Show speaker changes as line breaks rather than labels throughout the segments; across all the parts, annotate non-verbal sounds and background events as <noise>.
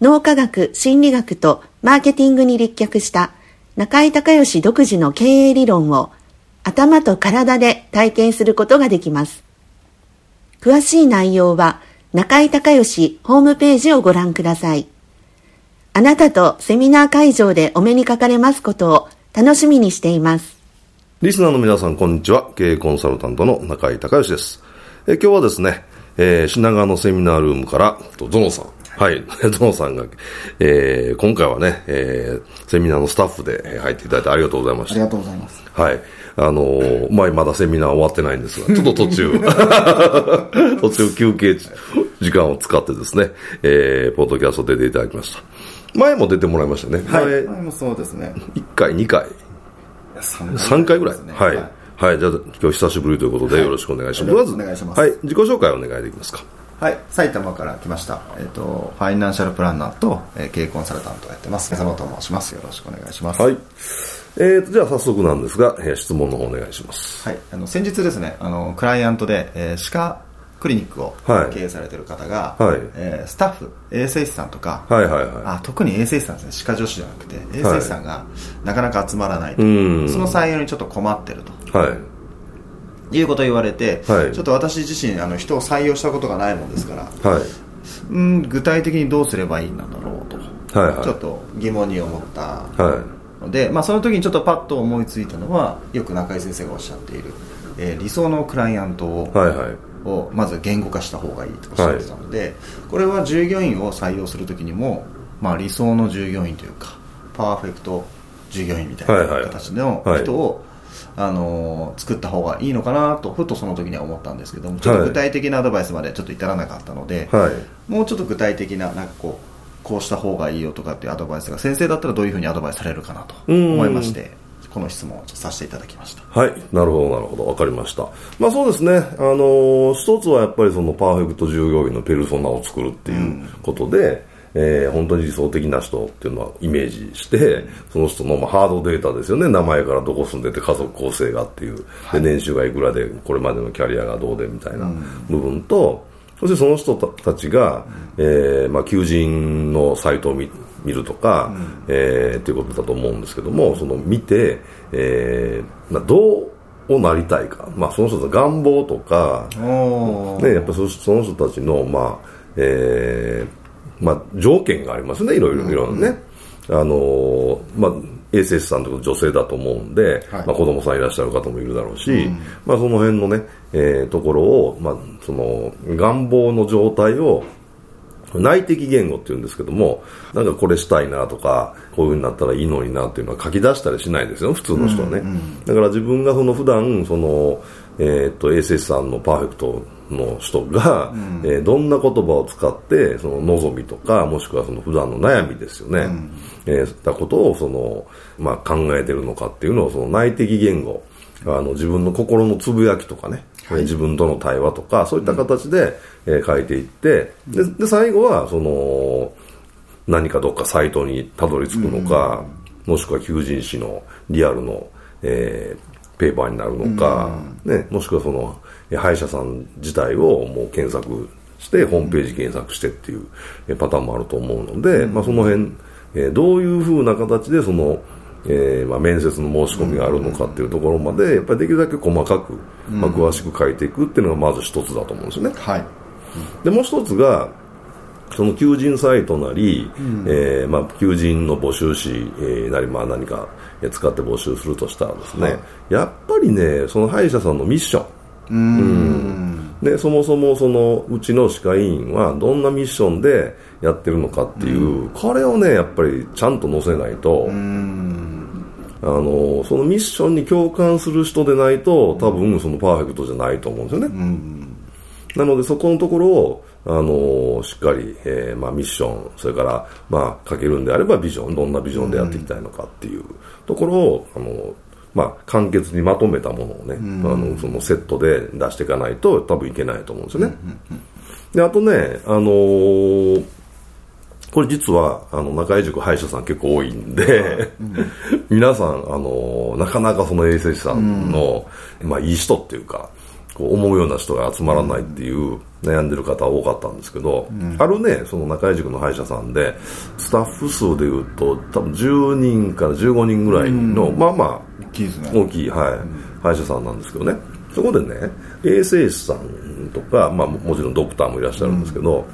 脳科学、心理学とマーケティングに立脚した中井隆義独自の経営理論を頭と体で体験することができます。詳しい内容は中井隆義ホームページをご覧ください。あなたとセミナー会場でお目にかかれますことを楽しみにしています。
リスナーの皆さん、こんにちは。経営コンサルタントの中井隆義です。え今日はですね、えー、品川のセミナールームから、ゾノさん。はい。<laughs> ゾノさんが、えー、今回はね、えー、セミナーのスタッフで入っていただいてありがとうございました。
ありがとうございます。
はい。あのー、まあ、まだセミナー終わってないんですが、<laughs> ちょっと途中、<laughs> 途中休憩時間を使ってですね、えー、ポッドキャスト出ていただきました。前も出てもらいましたね。
はい。前もそうですね。
1回、2回。3回ぐらい。はい。はい。じゃあ、今日久しぶりということで、よろしくお願いします。まず、お願いします。はい。自己紹介お願いできますか。
はい。埼玉から来ました。えっ、と、ファイナンシャルプランナーと、えー、経営コンサルタントをやってます。佐野と申します。よろしくお願いします。
はい。えーと、じゃあ早速なんですが、えー、質問の方お願いします。
はい。あの、先日ですね、あの、クライアントで、えー、歯科クリニックを経営されてる方が、はい、えー、スタッフ衛生士さんとか、はいはいはい、あ特に衛生士さんですね歯科女子じゃなくて衛生士さんがなかなか集まらないと、はい、その採用にちょっと困ってると、はい、いうことを言われて、はい、ちょっと私自身あの人を採用したことがないもんですから、はい、うん具体的にどうすればいいんだろうと、はいはい、ちょっと疑問に思ったので、まあ、その時にちょっとパッと思いついたのはよく中井先生がおっしゃっている、えー、理想のクライアントを、はいはい。をまず言語化した方がいいとおっしゃってたので、はい、これは従業員を採用するときにも、まあ、理想の従業員というかパーフェクト従業員みたいな形の人を、あのー、作った方がいいのかなとふとその時には思ったんですけどもちょっと具体的なアドバイスまでちょっと至らなかったので、はい、もうちょっと具体的ななんかこうこうした方がいいよとかっていうアドバイスが先生だったらどういうふうにアドバイスされるかなと思いましてこの質問をさせていただきました。
はい。なるほど。なるほど分かりました。まあそうですね。あのー、一つはやっぱりそのパーフェクト従業員のペルソナを作るっていうことで、うんえー、本当に理想的な人っていうのはイメージして、その人の、まあ、ハードデータですよね、名前からどこ住んでて家族構成がっていう、で年収がいくらで、これまでのキャリアがどうでみたいな部分と、そしてその人たちが、えーまあ、求人のサイトを見見るとか、うん、えー、っていうことだと思うんですけども、その見て、えーまあ、どうなりたいか、まあ、その人の願望とか、ね、やっぱそその人たちの、まあえーまあ、条件がありますね、いろいろいろなね。あのー、まあ衛生士さんとか女性だと思うんで、はい、まあ、子供さんいらっしゃる方もいるだろうし、うん、まあ、その辺のね、えー、ところを、まあ、その願望の状態を内的言語っていうんですけども、なんかこれしたいなとか、こういう風になったらいいのになっていうのは書き出したりしないですよ、普通の人はね。うんうん、だから自分がその普段、その、えー、っと、衛生士さんのパーフェクトの人が、うん、えー、どんな言葉を使って、その望みとか、もしくはその普段の悩みですよね。うん、えー、そういったことを、その、まあ、考えてるのかっていうのを、その内的言語、あの、自分の心のつぶやきとかね、はい、自分との対話とか、そういった形で、うん、えー、書いていって、で、で最後は、その、何かどっかサイトにたどり着くのか、もしくは求人誌のリアルの、えー、ペーパーになるのか、ね、もしくはその、歯医者さん自体をもう検索して、ホームページ検索してっていうパターンもあると思うので、まあ、その辺、えー、どういうふうな形でその、えーまあ、面接の申し込みがあるのかっていうところまで、やっぱりできるだけ細かく、まあ、詳しく書いていくっていうのがまず一つだと思うんですよね。
はい、
でもう一つが、その求人サイトなり、うん、えー、まあ、求人の募集誌、えー、なり、まあ、何か使って募集するとしたらですね、はい、やっぱりね、その歯医者さんのミッション、うん。でそもそもそのうちの歯科医院はどんなミッションでやってるのかっていう、これをねやっぱりちゃんと載せないと、あのそのミッションに共感する人でないと多分そのパーフェクトじゃないと思うんですよね、なのでそこのところをあのしっかり、えーまあ、ミッションそれから、まあ、書けるんであればビジョンどんなビジョンでやっていきたいのかっていうところをあのまあ、簡潔にまとめたものをね、うん、あのそのセットで出していかないと多分いけないと思うんですよね。であとね、あのー、これ実はあの中井塾歯医者さん結構多いんで、うん、皆さん、あのー、なかなかその衛生士さんの、うん、まあ、いい人っていうかこう思うような人が集まらないっていう悩んでる方多かったんですけど、うん、あるねその中井塾の歯医者さんでスタッフ数でいうと多分10人から15人ぐらいの、まあまあ
大きいですね。
大きい、はい、歯医者さんなんですけどね。そこでね衛生士さんとか、まあ、もちろんドクターもいらっしゃるんですけど、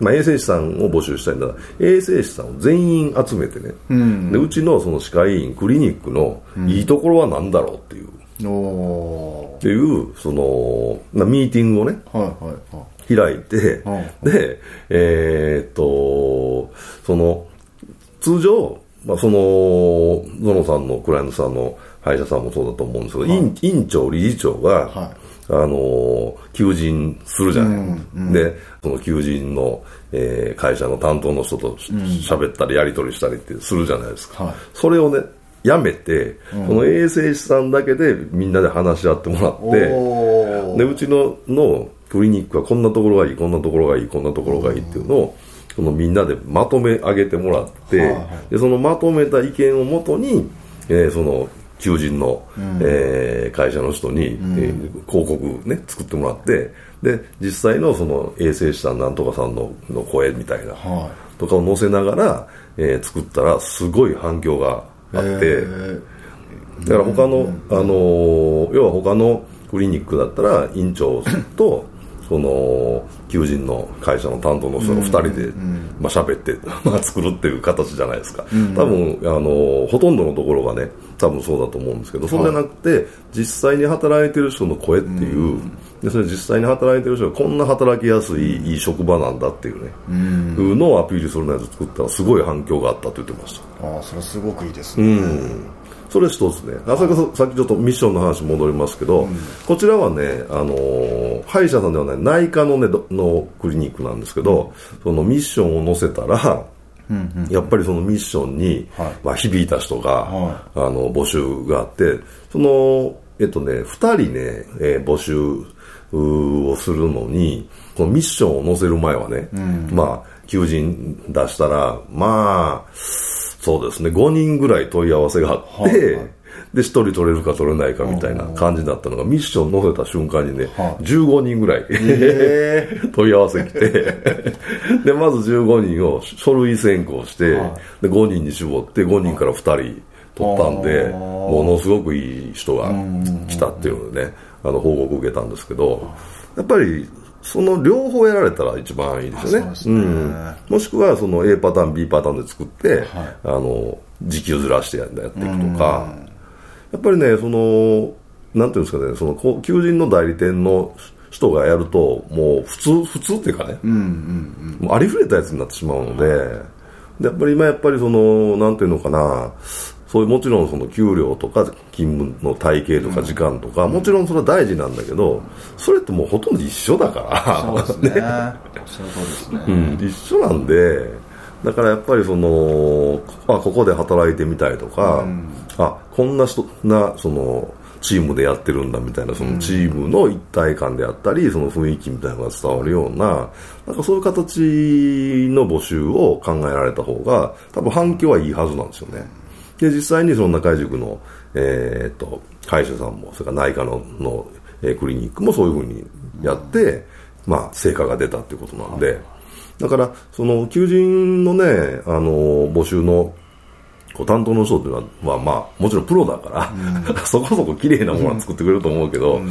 まあ、衛生士さんを募集したいんだ衛生士さんを全員集めてね、うん、でうちのその歯科医院クリニックのいいところは何だろうっていう、うん、っていうその、まあ、ミーティングをね、はいはいはい、開いて、はい、でえー、っとその通常まあ、そのゾノさんのクライアントさんの歯医者さんもそうだと思うんですけど、はい、院長、理事長が、はい、あの求人するじゃない、うんうん、でその求人の、えー、会社の担当の人と喋ったりやり取りしたりってするじゃないですか、はい、それをねやめて、うん、その衛生士さんだけでみんなで話し合ってもらってでうちののクリニックはこんなところがいいこんなところがいいこんなところがいいっていうのを、そのみんなでまとめ上げてもらって、はいはい、でそのまとめた意見をもとに、えー、その求人の、うん、えー、会社の人に、うん、えー、広告ね作ってもらってで実際のその衛生士さんなんとかさんのの声みたいな、はい、とかを載せながら、えー、作ったらすごい反響があって、だから他の、あのー、要は他のクリニックだったら院長と <laughs> その求人の会社の担当の人が2人で、まあ喋って、<laughs> まあ、作るっていう形じゃないですか、多分あのほとんどのところがね多分そうだと思うんですけどそうじゃなくて、実際に働いてる人の声っていう、でそれ実際に働いてる人がこんな働きやすいいい職場なんだっていうね、うん、のをアピールするのやつ作ったらすごい反響があったと言ってました。
ああそれはすごくいいですね、
うんそれ一つね、あささっきちょっとミッションの話戻りますけど、うん、こちらはね、あのー、歯医者さんではない内科の,、ね、のクリニックなんですけど、そのミッションを載せたら、やっぱりそのミッションに、はい、まあ、響いた人が、はい、あの募集があってその、えっとね、2人ね、えー、募集をするのにこのミッションを載せる前はね、うん、まあ求人出したらまあそうですね、5人ぐらい問い合わせがあって、はいはい、で、1人取れるか取れないかみたいな感じだったのが、ミッション載せた瞬間にね、はい、15人ぐらい、えー、<laughs> 問い合わせ来て、<laughs> で、まず15人を書類選考して、はい、で、5人に絞って、5人から2人取ったんで、ものすごくいい人が来たっていうのでね、あの、報告受けたんですけど、やっぱりその両方やられたら一番いいですよね。うね。うん、もしくはその A パターン、B パターンで作って、はい、あの時給ずらしてやっていくとか、やっぱりね、その、なんていうんですかね、その求人の代理店の人がやるともう普通普通っていうかね、うんうんうん、もうありふれたやつになってしまうので、でやっぱり今やっぱりそのなんていうのかなそういうもちろんその給料とか勤務の体系とか時間とか、もちろんそれは大事なんだけどそれってもうほとんど一緒だから。
そうですね。<laughs> ね、
うん、一緒なんでだからやっぱりそのあここで働いてみたいとか、うん、あこんな人なそのチームでやってるんだみたいなそのチームの一体感であったりその雰囲気みたいなのが伝わるようななんかそういう形の募集を考えられた方が多分反響はいいはずなんですよねで実際にその中井塾の、えー、っと歯医者さんもそれから内科のの、えー、クリニックもそういうふうにやって、まあ、成果が出たっていうことなんで、だから、その求人のね、あの募集の担当の人っていうのは、まあまあ、もちろんプロだから、うん、<laughs> そこそこ綺麗なものは作ってくれると思うけど、うん、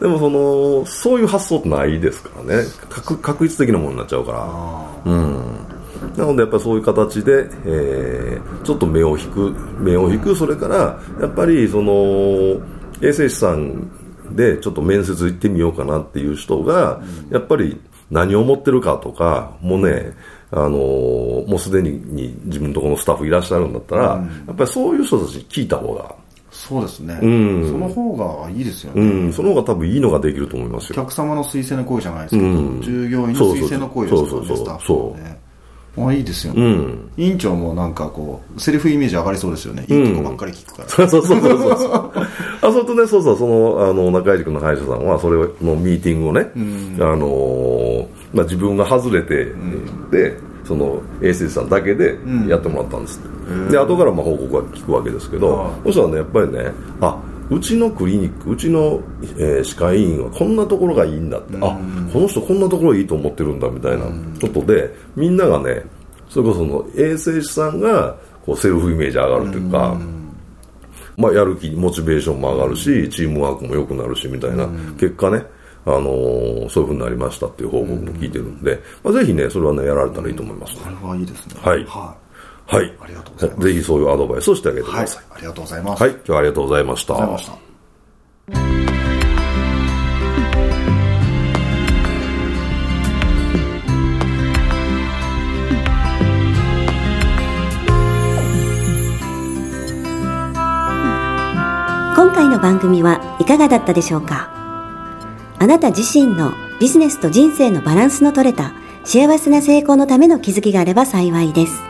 でもその、そういう発想ってないですからね。確確率的なものになっちゃうから。うん。なのでやっぱりそういう形で、えー、ちょっと目を引く、目を引く、それから、やっぱりその、衛生士さんでちょっと面接行ってみようかなっていう人が、やっぱり何を思ってるかとか、もうね、あのー、もうすでに自分のところのスタッフいらっしゃるんだったら、うん、やっぱりそういう人たち聞いた方が。
そうですね。うん。その方がいいですよね。
うん。その方が多分いいのができると思いますよ。
お客様の推薦の声じゃないですけど、うん、従業員の推薦の声ですか？らね、そうそうそうそう。ああいいですよね、うん、委員長もなんかこうセリフイメージ上がりそうですよね、いいとこばっかり聞くから、<laughs>
そうそうそうそうあそれとねそうそう。そのあの中井君の歯医者さんはそれのミーティングをね、うん、あのー、まあ、自分が外れて、うん、でその衛生士さんだけでやってもらったんです、うん、で後からまあ報告は聞くわけですけど、そしたらねやっぱりねあうちのクリニックうちの、えー、歯科医院はこんなところがいいんだって、あこの人こんなところいいと思ってるんだみたいなことでみんながねそれこその衛生士さんがこうセルフイメージ上がるというか、まあ、やる気モチベーションも上がるしチームワークも良くなるしみたいな。結果ねあのー、そういうふうになりましたっていう報告も聞いてるんで、まあ、ぜひねそれはねやられたらいいと思います、ね、
これはいいですね。
はい、はいはい。ありがとうございます。ぜひそういうアドバイスをしてあげてください。
はい、ありがとうございます。
はい、今日はありがとうございました。ありがとうございました。
今回の番組はいかがだったでしょうか？あなた自身のビジネスと人生のバランスの取れた幸せな成功のための気づきがあれば幸いです。